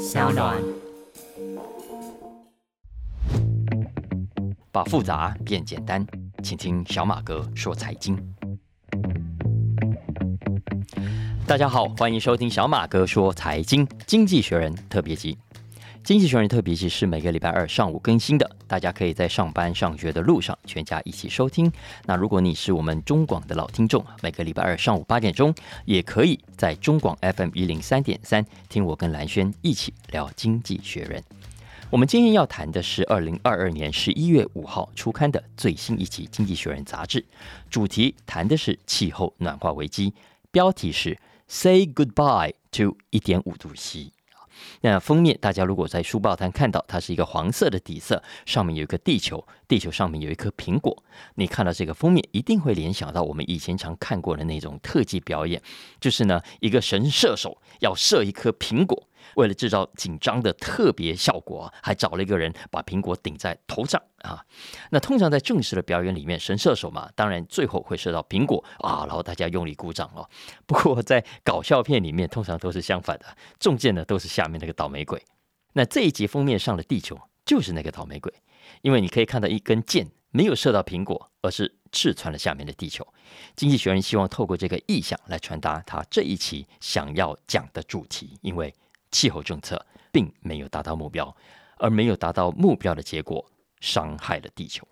小暖。把复杂变简单，请听小马哥说财经。大家好，欢迎收听小马哥说财经，经济学人特别集。经济学人特别集是每个礼拜二上午更新的，大家可以在上班上学的路上全家一起收听。那如果你是我们中广的老听众，每个礼拜二上午八点钟，也可以在中广 FM 一零三点三听我跟蓝轩一起聊经济学人。我们今天要谈的是二零二二年十一月五号出刊的最新一期《经济学人》杂志，主题谈的是气候暖化危机，标题是 “Say Goodbye to 一点五度 C”。那封面，大家如果在书报摊看到，它是一个黄色的底色，上面有一个地球，地球上面有一颗苹果。你看到这个封面，一定会联想到我们以前常看过的那种特技表演，就是呢，一个神射手要射一颗苹果。为了制造紧张的特别效果，还找了一个人把苹果顶在头上啊。那通常在正式的表演里面，神射手嘛，当然最后会射到苹果啊，然后大家用力鼓掌哦。不过在搞笑片里面，通常都是相反的，中箭的都是下面那个倒霉鬼。那这一集封面上的地球就是那个倒霉鬼，因为你可以看到一根箭没有射到苹果，而是刺穿了下面的地球。经济学人希望透过这个意象来传达他这一期想要讲的主题，因为。气候政策并没有达到目标，而没有达到目标的结果伤害了地球。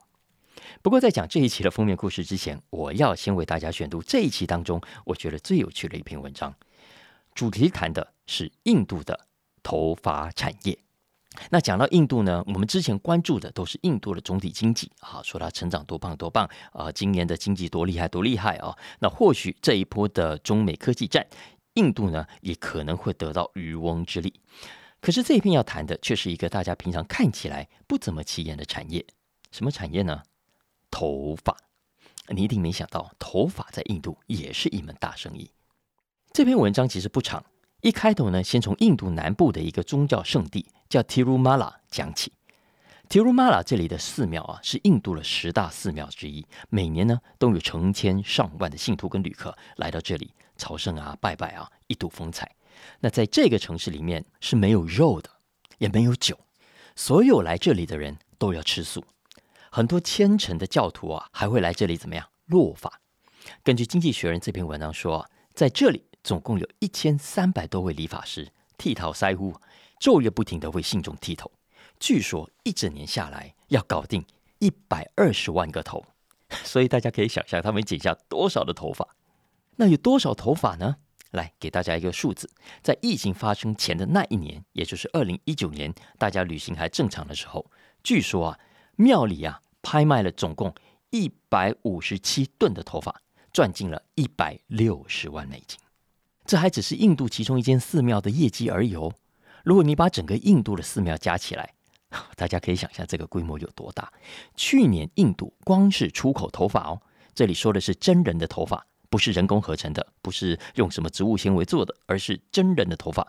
不过，在讲这一期的封面故事之前，我要先为大家选读这一期当中我觉得最有趣的一篇文章。主题谈的是印度的头发产业。那讲到印度呢，我们之前关注的都是印度的总体经济啊，说它成长多棒多棒啊，今年的经济多厉害多厉害啊。那或许这一波的中美科技战。印度呢，也可能会得到渔翁之利。可是这一篇要谈的却是一个大家平常看起来不怎么起眼的产业。什么产业呢？头发。你一定没想到，头发在印度也是一门大生意。这篇文章其实不长，一开头呢，先从印度南部的一个宗教圣地叫 Tirumala 讲起。Tirumala 这里的寺庙啊，是印度的十大寺庙之一，每年呢都有成千上万的信徒跟旅客来到这里。朝圣啊，拜拜啊，一睹风采。那在这个城市里面是没有肉的，也没有酒，所有来这里的人都要吃素。很多虔诚的教徒啊，还会来这里怎么样落发？根据《经济学人》这篇文章说，在这里总共有一千三百多位理发师剃头腮胡，昼夜不停的为信众剃头。据说一整年下来要搞定一百二十万个头，所以大家可以想象他们剪下多少的头发。那有多少头发呢？来给大家一个数字，在疫情发生前的那一年，也就是二零一九年，大家旅行还正常的时候，据说啊，庙里啊拍卖了总共一百五十七吨的头发，赚进了一百六十万美金。这还只是印度其中一间寺庙的业绩而已哦。如果你把整个印度的寺庙加起来，大家可以想象这个规模有多大。去年印度光是出口头发哦，这里说的是真人的头发。不是人工合成的，不是用什么植物纤维做的，而是真人的头发。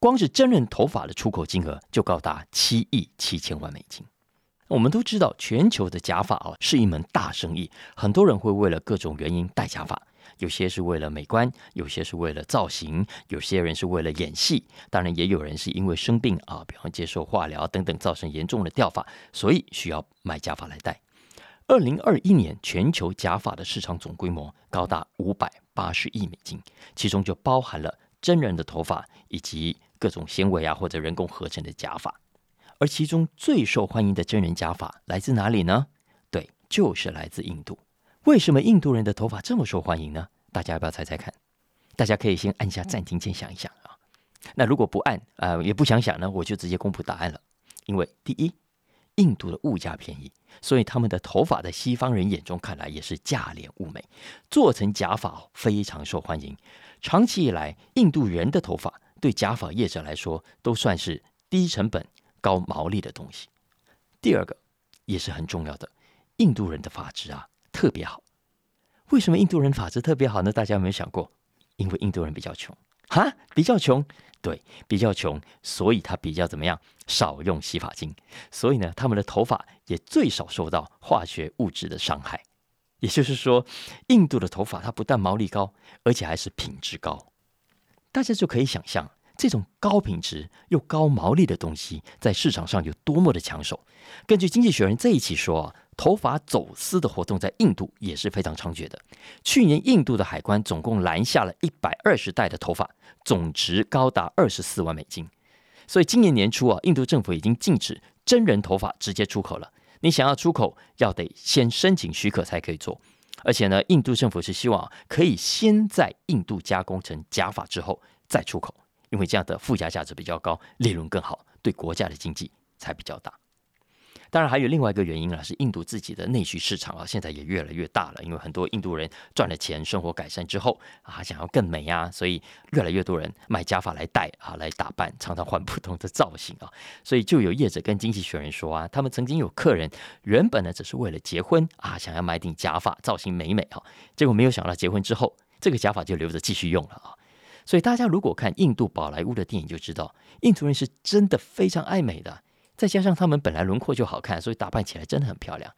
光是真人头发的出口金额就高达七亿七千万美金。我们都知道，全球的假发啊是一门大生意，很多人会为了各种原因戴假发，有些是为了美观，有些是为了造型，有些人是为了演戏，当然也有人是因为生病啊，比方接受化疗等等，造成严重的掉发，所以需要买假发来戴。二零二一年全球假发的市场总规模高达五百八十亿美金，其中就包含了真人的头发以及各种纤维啊或者人工合成的假发。而其中最受欢迎的真人假发来自哪里呢？对，就是来自印度。为什么印度人的头发这么受欢迎呢？大家要不要猜猜看？大家可以先按下暂停键想一想啊。那如果不按啊也不想想呢，我就直接公布答案了。因为第一。印度的物价便宜，所以他们的头发在西方人眼中看来也是价廉物美，做成假发非常受欢迎。长期以来，印度人的头发对假发业者来说都算是低成本高毛利的东西。第二个也是很重要的，印度人的发质啊特别好。为什么印度人发质特别好呢？大家有没有想过？因为印度人比较穷。哈，比较穷，对，比较穷，所以他比较怎么样？少用洗发精，所以呢，他们的头发也最少受到化学物质的伤害。也就是说，印度的头发它不但毛利高，而且还是品质高。大家就可以想象，这种高品质又高毛利的东西在市场上有多么的抢手。根据《经济学人》这一期说啊，头发走私的活动在印度也是非常猖獗的。去年印度的海关总共拦下了一百二十袋的头发，总值高达二十四万美金。所以今年年初啊，印度政府已经禁止真人头发直接出口了。你想要出口，要得先申请许可才可以做。而且呢，印度政府是希望可以先在印度加工成假发之后再出口，因为这样的附加价值比较高，利润更好，对国家的经济才比较大。当然还有另外一个原因啊，是印度自己的内需市场啊，现在也越来越大了。因为很多印度人赚了钱，生活改善之后啊，想要更美啊，所以越来越多人买假发来戴啊，来打扮，常常换不同的造型啊。所以就有业者跟经济学人说啊，他们曾经有客人原本呢只是为了结婚啊，想要买顶假发，造型美美啊，结果没有想到结婚之后，这个假发就留着继续用了啊。所以大家如果看印度宝莱坞的电影，就知道印度人是真的非常爱美的。再加上他们本来轮廓就好看，所以打扮起来真的很漂亮。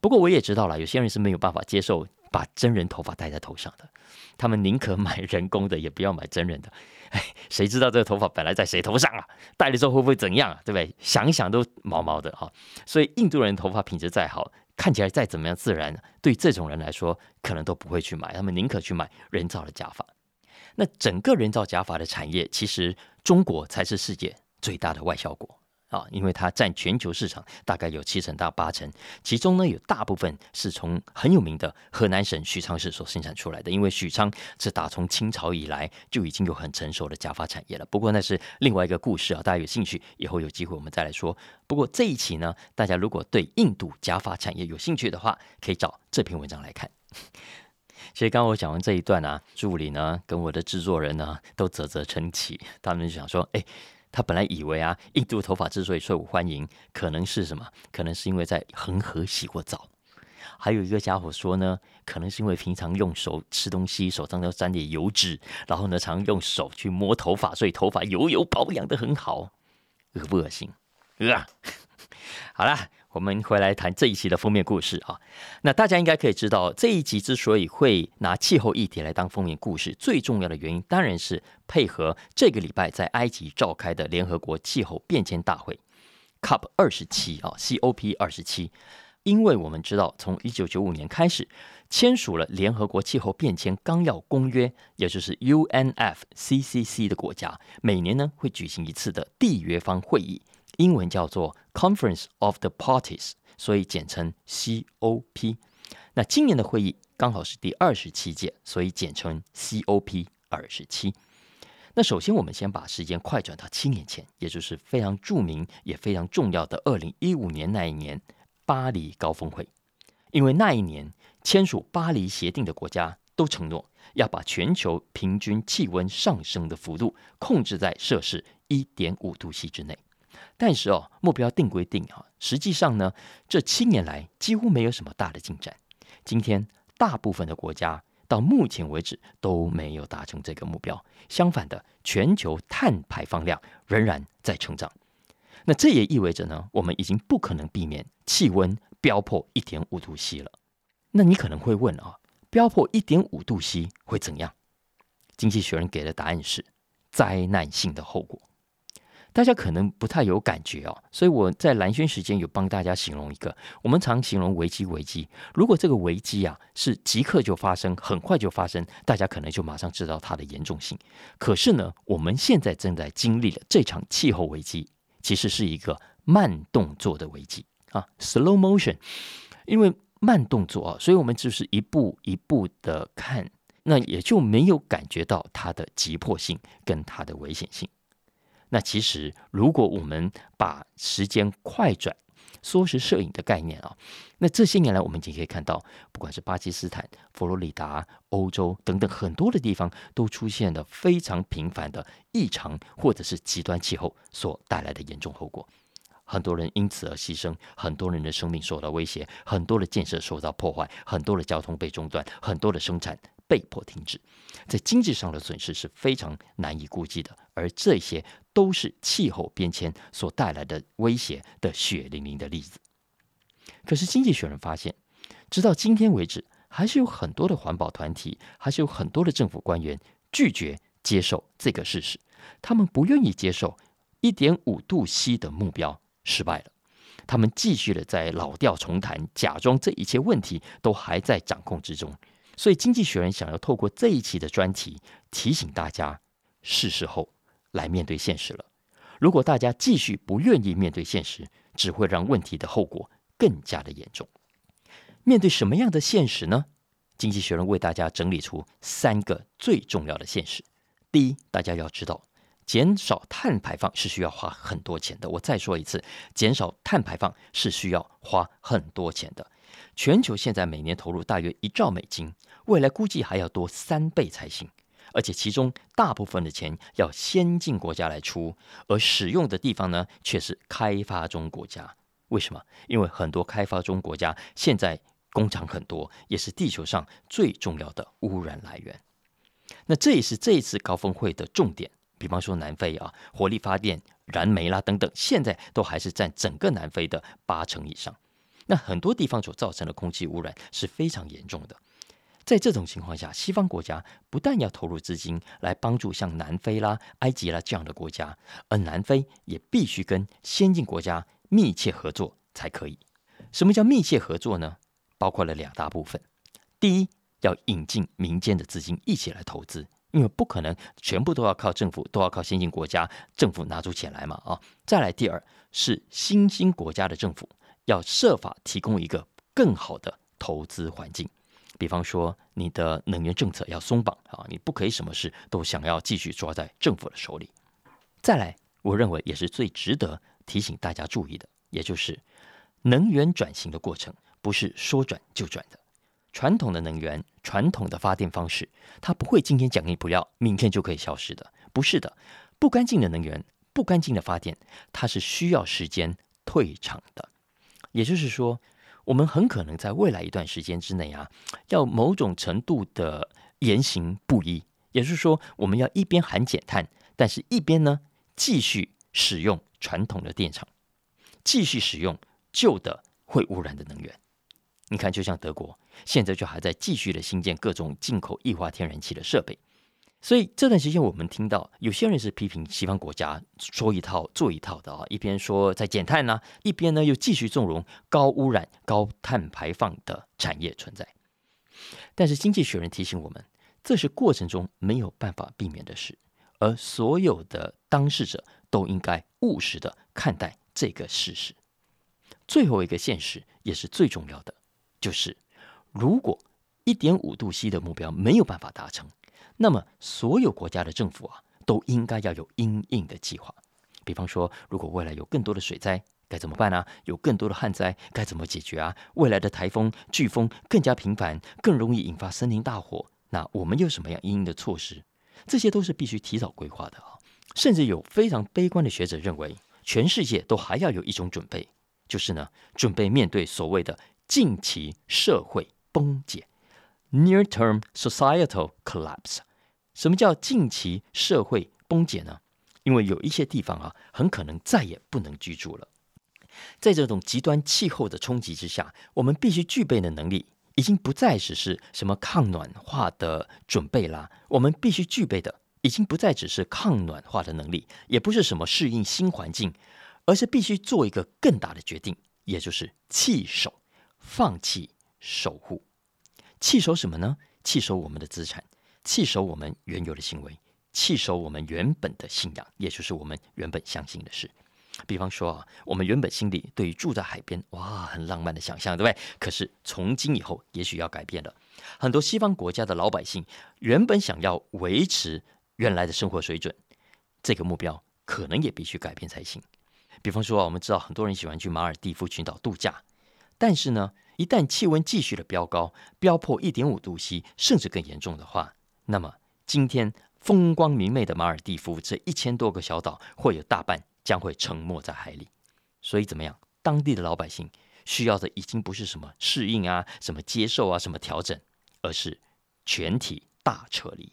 不过我也知道了，有些人是没有办法接受把真人头发戴在头上的，他们宁可买人工的，也不要买真人的。哎，谁知道这个头发本来在谁头上啊？戴了之后会不会怎样啊？对不对？想一想都毛毛的哈。所以印度人头发品质再好，看起来再怎么样自然，对这种人来说，可能都不会去买，他们宁可去买人造的假发。那整个人造假发的产业，其实中国才是世界最大的外销国。啊，因为它占全球市场大概有七成到八成，其中呢有大部分是从很有名的河南省许昌市所生产出来的。因为许昌是打从清朝以来就已经有很成熟的假发产业了。不过那是另外一个故事啊，大家有兴趣以后有机会我们再来说。不过这一期呢，大家如果对印度假发产业有兴趣的话，可以找这篇文章来看。其实刚刚我讲完这一段啊，助理呢跟我的制作人呢都啧啧称奇，他们就想说，哎。他本来以为啊，印度头发之所以受欢迎，可能是什么？可能是因为在恒河洗过澡。还有一个家伙说呢，可能是因为平常用手吃东西，手上都沾点油脂，然后呢，常用手去摸头发，所以头发油油保养的很好。恶不恶心？啊！好了。我们回来谈这一期的封面故事啊，那大家应该可以知道，这一集之所以会拿气候议题来当封面故事，最重要的原因当然是配合这个礼拜在埃及召开的联合国气候变迁大会 COP 二十七啊，COP 二十七。因为我们知道，从一九九五年开始签署了联合国气候变迁纲要公约，也就是 UNFCCC 的国家，每年呢会举行一次的缔约方会议。英文叫做 Conference of the Parties，所以简称 COP。那今年的会议刚好是第二十七届，所以简称 COP 二十七。那首先，我们先把时间快转到七年前，也就是非常著名也非常重要的二零一五年那一年巴黎高峰会。因为那一年签署巴黎协定的国家都承诺要把全球平均气温上升的幅度控制在摄氏一点五度 C 之内。但是哦，目标定归定啊，实际上呢，这七年来几乎没有什么大的进展。今天，大部分的国家到目前为止都没有达成这个目标。相反的，全球碳排放量仍然在成长。那这也意味着呢，我们已经不可能避免气温飙破一点五度 C 了。那你可能会问啊，飙破一点五度 C 会怎样？经济学人给的答案是灾难性的后果。大家可能不太有感觉哦，所以我在蓝轩时间有帮大家形容一个，我们常形容危机危机。如果这个危机啊是即刻就发生，很快就发生，大家可能就马上知道它的严重性。可是呢，我们现在正在经历的这场气候危机，其实是一个慢动作的危机啊，slow motion。因为慢动作啊，所以我们就是一步一步的看，那也就没有感觉到它的急迫性跟它的危险性。那其实，如果我们把时间快转、缩时摄影的概念啊，那这些年来我们已经可以看到，不管是巴基斯坦、佛罗里达、欧洲等等很多的地方，都出现了非常频繁的异常或者是极端气候所带来的严重后果，很多人因此而牺牲，很多人的生命受到威胁，很多的建设受到破坏，很多的交通被中断，很多的生产。被迫停止，在经济上的损失是非常难以估计的，而这些都是气候变迁所带来的威胁的血淋淋的例子。可是，经济学人发现，直到今天为止，还是有很多的环保团体，还是有很多的政府官员拒绝接受这个事实，他们不愿意接受一点五度 C 的目标失败了，他们继续的在老调重弹，假装这一切问题都还在掌控之中。所以，《经济学人》想要透过这一期的专题提醒大家，是时候来面对现实了。如果大家继续不愿意面对现实，只会让问题的后果更加的严重。面对什么样的现实呢？经济学人为大家整理出三个最重要的现实。第一，大家要知道，减少碳排放是需要花很多钱的。我再说一次，减少碳排放是需要花很多钱的。全球现在每年投入大约一兆美金，未来估计还要多三倍才行。而且其中大部分的钱要先进国家来出，而使用的地方呢，却是开发中国家。为什么？因为很多开发中国家现在工厂很多，也是地球上最重要的污染来源。那这也是这一次高峰会的重点。比方说南非啊，火力发电、燃煤啦等等，现在都还是占整个南非的八成以上。那很多地方所造成的空气污染是非常严重的。在这种情况下，西方国家不但要投入资金来帮助像南非啦、埃及啦这样的国家，而南非也必须跟先进国家密切合作才可以。什么叫密切合作呢？包括了两大部分。第一，要引进民间的资金一起来投资，因为不可能全部都要靠政府，都要靠先进国家政府拿出钱来嘛啊。再来，第二是新兴国家的政府要设法提供一个更好的投资环境。比方说，你的能源政策要松绑啊，你不可以什么事都想要继续抓在政府的手里。再来，我认为也是最值得提醒大家注意的，也就是能源转型的过程不是说转就转的。传统的能源、传统的发电方式，它不会今天讲你不要，明天就可以消失的，不是的。不干净的能源、不干净的发电，它是需要时间退场的。也就是说。我们很可能在未来一段时间之内啊，要某种程度的言行不一，也就是说，我们要一边喊减碳，但是一边呢继续使用传统的电厂，继续使用旧的会污染的能源。你看，就像德国现在就还在继续的新建各种进口液化天然气的设备。所以这段时间，我们听到有些人是批评西方国家说一套做一套的啊，一边说在减碳呢，一边呢又继续纵容高污染、高碳排放的产业存在。但是经济学人提醒我们，这是过程中没有办法避免的事，而所有的当事者都应该务实的看待这个事实。最后一个现实也是最重要的，就是如果一点五度 C 的目标没有办法达成。那么，所有国家的政府啊，都应该要有应应的计划。比方说，如果未来有更多的水灾，该怎么办呢？有更多的旱灾，该怎么解决啊？未来的台风、飓风更加频繁，更容易引发森林大火，那我们有什么样应应的措施？这些都是必须提早规划的啊！甚至有非常悲观的学者认为，全世界都还要有一种准备，就是呢，准备面对所谓的近期社会崩解。Near-term societal collapse，什么叫近期社会崩解呢？因为有一些地方啊，很可能再也不能居住了。在这种极端气候的冲击之下，我们必须具备的能力，已经不再只是什么抗暖化的准备啦。我们必须具备的，已经不再只是抗暖化的能力，也不是什么适应新环境，而是必须做一个更大的决定，也就是弃守，放弃守护。弃守什么呢？弃守我们的资产，弃守我们原有的行为，弃守我们原本的信仰，也就是我们原本相信的事。比方说啊，我们原本心里对于住在海边，哇，很浪漫的想象，对不对？可是从今以后，也许要改变了。很多西方国家的老百姓原本想要维持原来的生活水准，这个目标可能也必须改变才行。比方说啊，我们知道很多人喜欢去马尔蒂夫群岛度假，但是呢？一旦气温继续的飙高，飙破一点五度 C，甚至更严重的话，那么今天风光明媚的马尔蒂夫这一千多个小岛，会有大半将会沉没在海里。所以怎么样？当地的老百姓需要的已经不是什么适应啊、什么接受啊、什么调整，而是全体大撤离。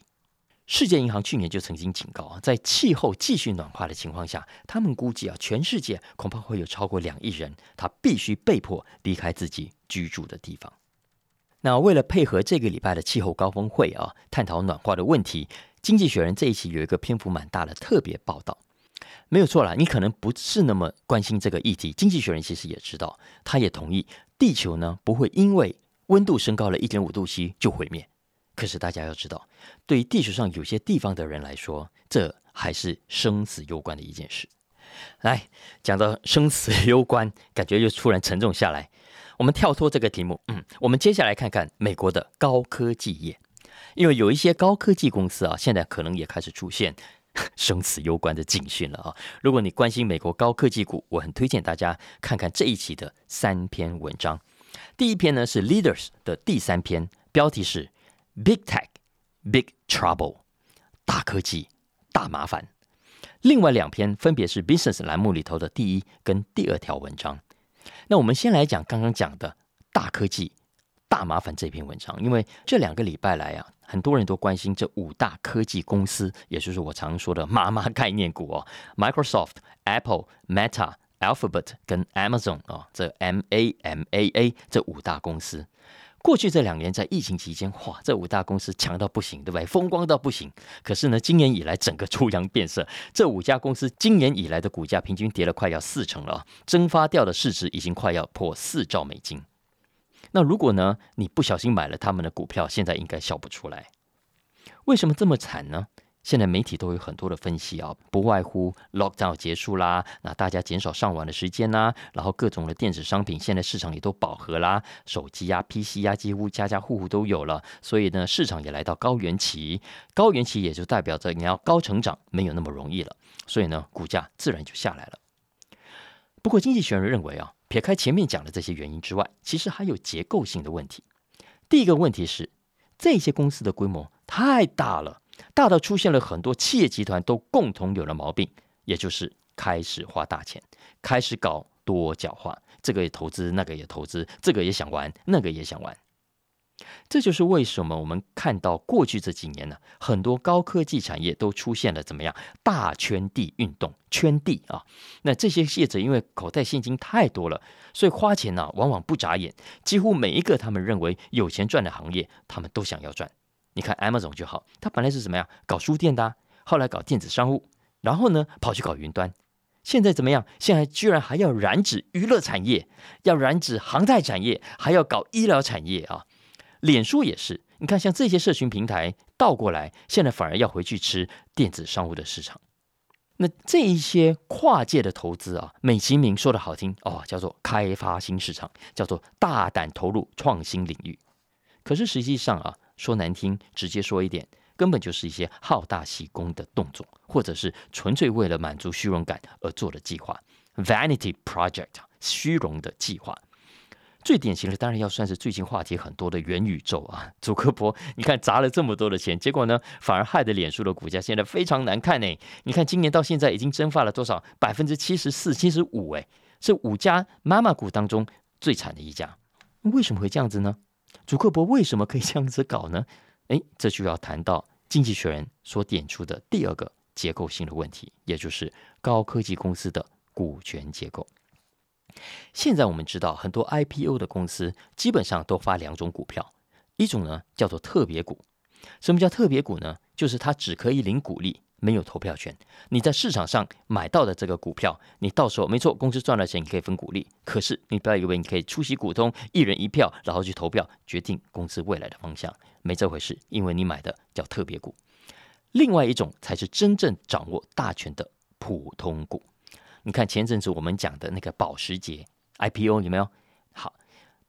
世界银行去年就曾经警告啊，在气候继续暖化的情况下，他们估计啊，全世界恐怕会有超过两亿人，他必须被迫离开自己居住的地方。那为了配合这个礼拜的气候高峰会啊，探讨暖化的问题，经济学人》这一期有一个篇幅蛮大的特别报道，没有错啦。你可能不是那么关心这个议题，《经济学人》其实也知道，他也同意地球呢不会因为温度升高了一点五度 C 就毁灭。可是大家要知道，对于地球上有些地方的人来说，这还是生死攸关的一件事。来讲到生死攸关，感觉又突然沉重下来。我们跳脱这个题目，嗯，我们接下来看看美国的高科技业，因为有一些高科技公司啊，现在可能也开始出现 生死攸关的警讯了啊。如果你关心美国高科技股，我很推荐大家看看这一期的三篇文章。第一篇呢是 Leaders 的第三篇，标题是 Big Tech Big Trouble，大科技大麻烦。另外两篇分别是 Business 栏目里头的第一跟第二条文章。那我们先来讲刚刚讲的大科技大麻烦这篇文章，因为这两个礼拜来啊，很多人都关心这五大科技公司，也就是我常说的妈妈概念股哦，Microsoft、Apple、Meta、Alphabet 跟 Amazon 啊，这 M A M A A 这五大公司。过去这两年在疫情期间，哇，这五大公司强到不行，对不对？风光到不行。可是呢，今年以来整个出洋变色，这五家公司今年以来的股价平均跌了快要四成了，蒸发掉的市值已经快要破四兆美金。那如果呢，你不小心买了他们的股票，现在应该笑不出来。为什么这么惨呢？现在媒体都有很多的分析啊，不外乎 lockdown 结束啦，那大家减少上网的时间啦，然后各种的电子商品现在市场也都饱和啦，手机呀、PC 呀，几乎家家户户都有了，所以呢，市场也来到高原期，高原期也就代表着你要高成长没有那么容易了，所以呢，股价自然就下来了。不过，经济学人认为啊，撇开前面讲的这些原因之外，其实还有结构性的问题。第一个问题是，这些公司的规模太大了。大到出现了很多企业集团都共同有了毛病，也就是开始花大钱，开始搞多角化，这个也投资，那个也投资，这个也想玩，那个也想玩。这就是为什么我们看到过去这几年呢，很多高科技产业都出现了怎么样大圈地运动，圈地啊。那这些业者因为口袋现金太多了，所以花钱呢往往不眨眼，几乎每一个他们认为有钱赚的行业，他们都想要赚。你看 Amazon 就好，它本来是怎么样搞书店的，后来搞电子商务，然后呢跑去搞云端，现在怎么样？现在居然还要染指娱乐产业，要染指航太产业，还要搞医疗产业啊！脸书也是，你看像这些社群平台倒过来，现在反而要回去吃电子商务的市场。那这一些跨界的投资啊，美其名说的好听哦，叫做开发新市场，叫做大胆投入创新领域。可是实际上啊。说难听，直接说一点，根本就是一些好大喜功的动作，或者是纯粹为了满足虚荣感而做的计划，vanity project，虚荣的计划。最典型的当然要算是最近话题很多的元宇宙啊，祖克伯，你看砸了这么多的钱，结果呢，反而害得脸书的股价现在非常难看呢。你看今年到现在已经蒸发了多少？百分之七十四、七十五，哎，是五家妈妈股当中最惨的一家。为什么会这样子呢？祖克伯为什么可以这样子搞呢？诶，这就要谈到经济学人所点出的第二个结构性的问题，也就是高科技公司的股权结构。现在我们知道，很多 IPO 的公司基本上都发两种股票，一种呢叫做特别股。什么叫特别股呢？就是它只可以领股利。没有投票权，你在市场上买到的这个股票，你到时候没错，公司赚了钱，你可以分股利。可是你不要以为你可以出席股东一人一票，然后去投票决定公司未来的方向，没这回事，因为你买的叫特别股。另外一种才是真正掌握大权的普通股。你看前阵子我们讲的那个保时捷 IPO 有没有？好，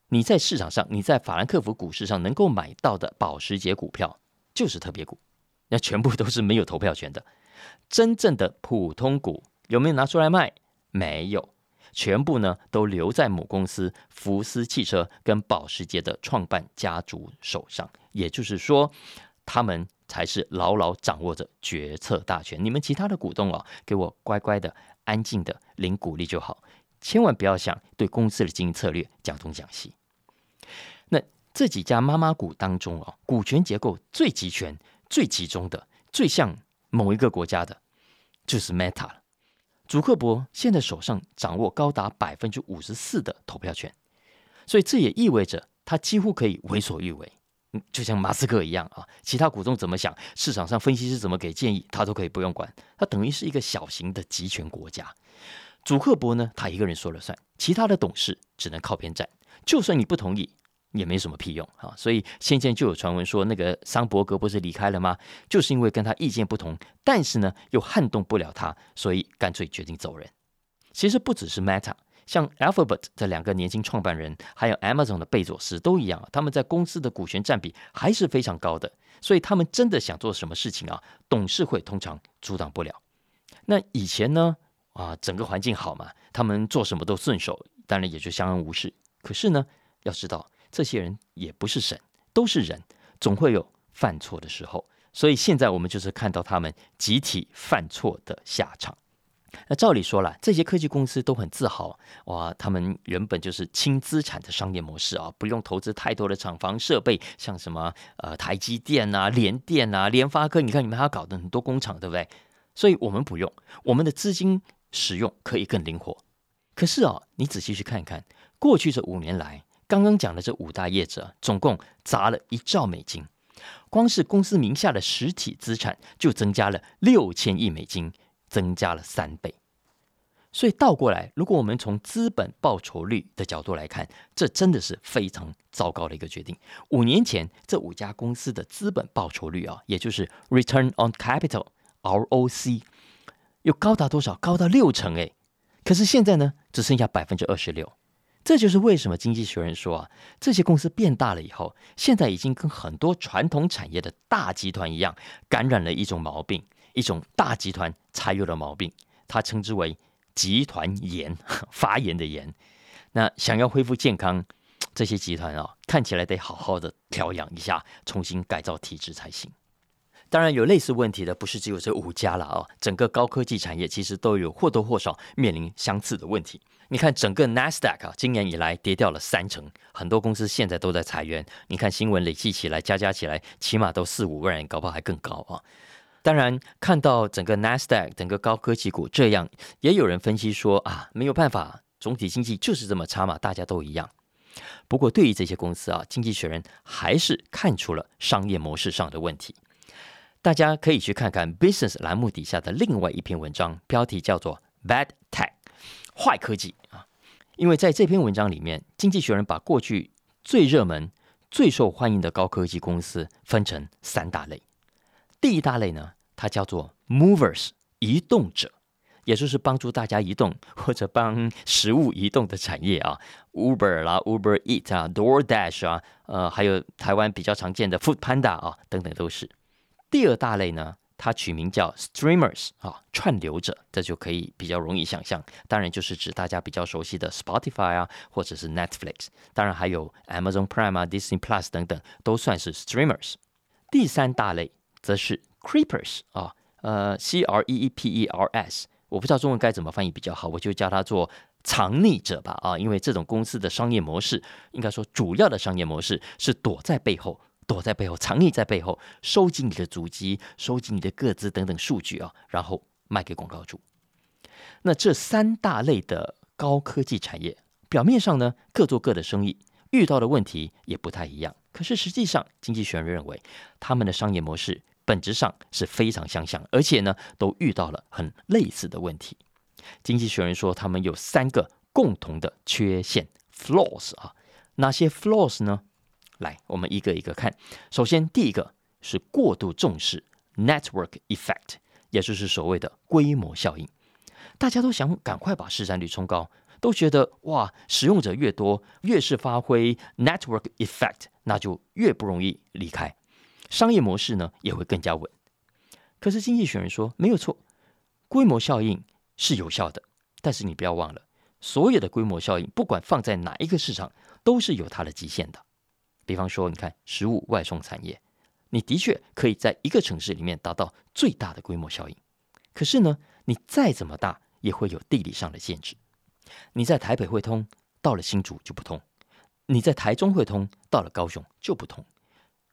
你在市场上，你在法兰克福股市上能够买到的保时捷股票，就是特别股。那全部都是没有投票权的，真正的普通股有没有拿出来卖？没有，全部呢都留在母公司福斯汽车跟保时捷的创办家族手上。也就是说，他们才是牢牢掌握着决策大权。你们其他的股东啊，给我乖乖的、安静的领股利就好，千万不要想对公司的经营策略讲东讲西。那这几家妈妈股当中啊，股权结构最集权。最集中的、最像某一个国家的，就是 Meta 了。祖克伯现在手上掌握高达百分之五十四的投票权，所以这也意味着他几乎可以为所欲为。嗯，就像马斯克一样啊，其他股东怎么想，市场上分析师怎么给建议，他都可以不用管。他等于是一个小型的集权国家。祖克伯呢，他一个人说了算，其他的董事只能靠边站。就算你不同意，也没什么屁用啊。所以先前就有传闻说，那个桑伯格不是离开了吗？就是因为跟他意见不同，但是呢又撼动不了他，所以干脆决定走人。其实不只是 Meta。像 Alphabet 这两个年轻创办人，还有 Amazon 的贝佐斯都一样，他们在公司的股权占比还是非常高的，所以他们真的想做什么事情啊，董事会通常阻挡不了。那以前呢，啊，整个环境好嘛，他们做什么都顺手，当然也就相安无事。可是呢，要知道这些人也不是神，都是人，总会有犯错的时候。所以现在我们就是看到他们集体犯错的下场。那照理说了，这些科技公司都很自豪哇，他们原本就是轻资产的商业模式啊，不用投资太多的厂房设备，像什么呃台积电啊、联电啊、联发科，你看你们还要搞的很多工厂，对不对？所以我们不用，我们的资金使用可以更灵活。可是啊，你仔细去看一看，过去这五年来，刚刚讲的这五大业者，总共砸了一兆美金，光是公司名下的实体资产就增加了六千亿美金。增加了三倍，所以倒过来，如果我们从资本报酬率的角度来看，这真的是非常糟糕的一个决定。五年前，这五家公司的资本报酬率啊，也就是 Return on Capital（ROC） 又高达多少？高到六成诶。可是现在呢，只剩下百分之二十六。这就是为什么经济学人说啊，这些公司变大了以后，现在已经跟很多传统产业的大集团一样，感染了一种毛病。一种大集团才有的毛病，他称之为集团炎，发炎的炎。那想要恢复健康，这些集团啊，看起来得好好的调养一下，重新改造体制才行。当然，有类似问题的不是只有这五家了啊，整个高科技产业其实都有或多或少面临相似的问题。你看，整个 NASDAQ 啊，今年以来跌掉了三成，很多公司现在都在裁员。你看新闻累计起来，加加起来，起码都四五万人，搞不好还更高啊。当然，看到整个 Nasdaq 整个高科技股这样，也有人分析说啊，没有办法，总体经济就是这么差嘛，大家都一样。不过，对于这些公司啊，经济学人还是看出了商业模式上的问题。大家可以去看看 Business 栏目底下的另外一篇文章，标题叫做 Bad Tech 坏科技啊。因为在这篇文章里面，经济学人把过去最热门、最受欢迎的高科技公司分成三大类。第一大类呢，它叫做 movers 移动者，也就是帮助大家移动或者帮食物移动的产业啊，Uber 啦，Uber Eat 啊，DoorDash 啊，呃，还有台湾比较常见的 Food Panda 啊，等等都是。第二大类呢，它取名叫 streamers 啊，串流者，这就可以比较容易想象，当然就是指大家比较熟悉的 Spotify 啊，或者是 Netflix，当然还有 Amazon Prime 啊，Disney Plus 等等，都算是 streamers。第三大类。则是 creepers 啊，呃，c r e e p e r s，我不知道中文该怎么翻译比较好，我就叫它做藏匿者吧啊，因为这种公司的商业模式，应该说主要的商业模式是躲在背后，躲在背后，藏匿在背后，收集你的足迹，收集你的个资等等数据啊，然后卖给广告主。那这三大类的高科技产业，表面上呢各做各的生意，遇到的问题也不太一样，可是实际上，经济学人认为他们的商业模式。本质上是非常相像，而且呢，都遇到了很类似的问题。经济学人说，他们有三个共同的缺陷 （flaws） 啊。哪些 flaws 呢？来，我们一个一个看。首先，第一个是过度重视 network effect，也就是所谓的规模效应。大家都想赶快把市占率冲高，都觉得哇，使用者越多，越是发挥 network effect，那就越不容易离开。商业模式呢也会更加稳，可是经济学人说没有错，规模效应是有效的，但是你不要忘了，所有的规模效应不管放在哪一个市场都是有它的极限的。比方说，你看食物外送产业，你的确可以在一个城市里面达到最大的规模效应，可是呢，你再怎么大也会有地理上的限制。你在台北汇通，到了新竹就不通；你在台中汇通，到了高雄就不通。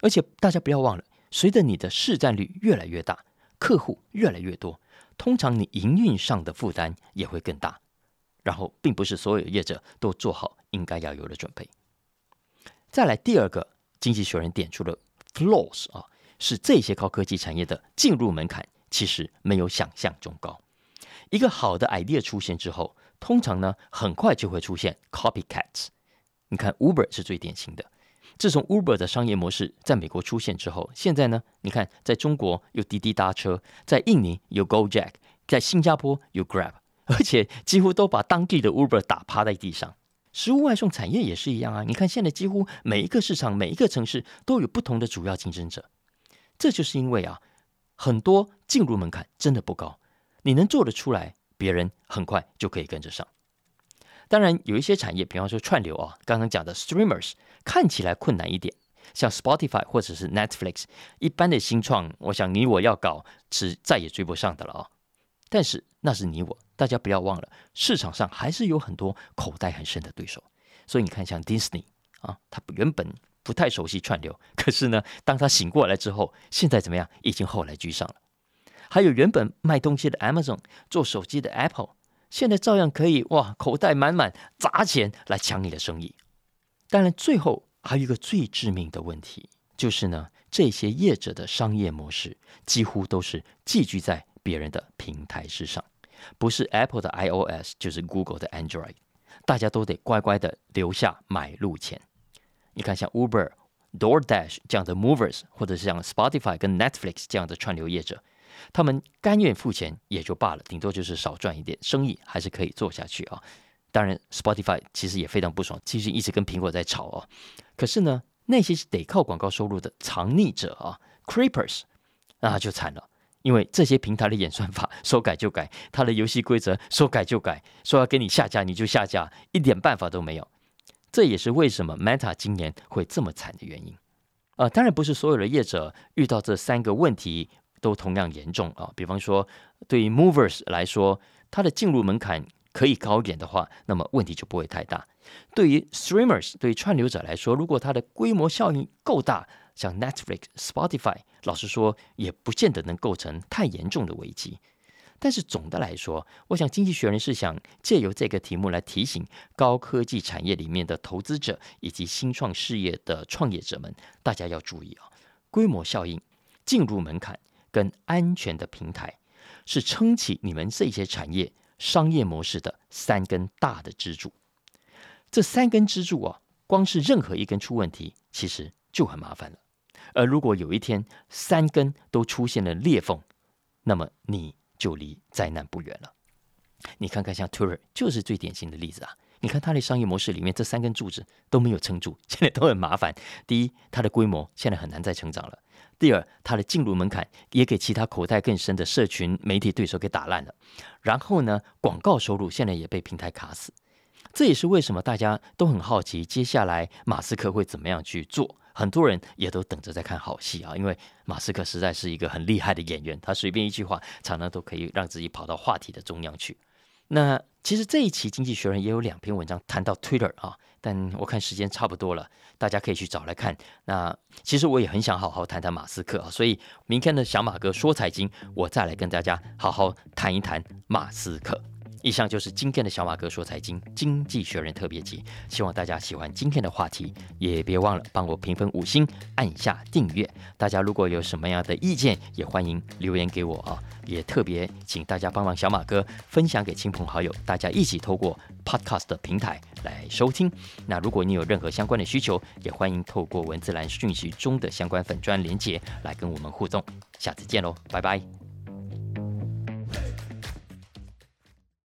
而且大家不要忘了，随着你的市占率越来越大，客户越来越多，通常你营运上的负担也会更大。然后，并不是所有业者都做好应该要有的准备。再来第二个经济学人点出了 flaws 啊，是这些高科技产业的进入门槛其实没有想象中高。一个好的 idea 出现之后，通常呢很快就会出现 copycats。你看 Uber 是最典型的。自从 Uber 的商业模式在美国出现之后，现在呢，你看在中国有滴滴搭车，在印尼有 GoJack，在新加坡有 Grab，而且几乎都把当地的 Uber 打趴在地上。食物外送产业也是一样啊！你看现在几乎每一个市场、每一个城市都有不同的主要竞争者。这就是因为啊，很多进入门槛真的不高，你能做得出来，别人很快就可以跟着上。当然，有一些产业，比方说串流啊，刚刚讲的 streamers 看起来困难一点，像 Spotify 或者是 Netflix，一般的新创，我想你我要搞是再也追不上的了啊。但是那是你我，大家不要忘了，市场上还是有很多口袋很深的对手。所以你看，像 Disney 啊，他原本不太熟悉串流，可是呢，当他醒过来之后，现在怎么样？已经后来居上了。还有原本卖东西的 Amazon，做手机的 Apple。现在照样可以哇，口袋满满砸钱来抢你的生意。当然，最后还有一个最致命的问题，就是呢，这些业者的商业模式几乎都是寄居在别人的平台之上，不是 Apple 的 iOS，就是 Google 的 Android，大家都得乖乖的留下买路钱。你看，像 Uber、DoorDash 这样的 Movers，或者是像 Spotify 跟 Netflix 这样的串流业者。他们甘愿付钱也就罢了，顶多就是少赚一点，生意还是可以做下去啊。当然，Spotify 其实也非常不爽，其实一直跟苹果在吵哦。可是呢，那些是得靠广告收入的藏匿者啊，Creepers，那就惨了，因为这些平台的演算法 说改就改，它的游戏规则说改就改，说要给你下架你就下架，一点办法都没有。这也是为什么 Meta 今年会这么惨的原因。啊，当然不是所有的业者遇到这三个问题。都同样严重啊！比方说，对于 movers 来说，它的进入门槛可以高一点的话，那么问题就不会太大。对于 streamers，对串流者来说，如果它的规模效应够大，像 Netflix、Spotify，老实说，也不见得能构成太严重的危机。但是总的来说，我想经济学人是想借由这个题目来提醒高科技产业里面的投资者以及新创事业的创业者们，大家要注意啊，规模效应、进入门槛。跟安全的平台是撑起你们这些产业商业模式的三根大的支柱。这三根支柱啊，光是任何一根出问题，其实就很麻烦了。而如果有一天三根都出现了裂缝，那么你就离灾难不远了。你看看，像 Twitter 就是最典型的例子啊。你看它的商业模式里面，这三根柱子都没有撑住，现在都很麻烦。第一，它的规模现在很难再成长了。第二，它的进入门槛也给其他口袋更深的社群媒体对手给打烂了。然后呢，广告收入现在也被平台卡死。这也是为什么大家都很好奇，接下来马斯克会怎么样去做。很多人也都等着在看好戏啊，因为马斯克实在是一个很厉害的演员，他随便一句话，常常都可以让自己跑到话题的中央去。那其实这一期《经济学人》也有两篇文章谈到 Twitter 啊。但我看时间差不多了，大家可以去找来看。那其实我也很想好好谈谈马斯克啊，所以明天的小马哥说财经，我再来跟大家好好谈一谈马斯克。以上就是今天的小马哥说财经经济学人特别集，希望大家喜欢今天的话题，也别忘了帮我评分五星，按下订阅。大家如果有什么样的意见，也欢迎留言给我啊。也特别请大家帮忙小马哥分享给亲朋好友，大家一起透过 Podcast 的平台来收听。那如果你有任何相关的需求，也欢迎透过文字栏讯息中的相关粉砖连接来跟我们互动。下次见喽，拜拜。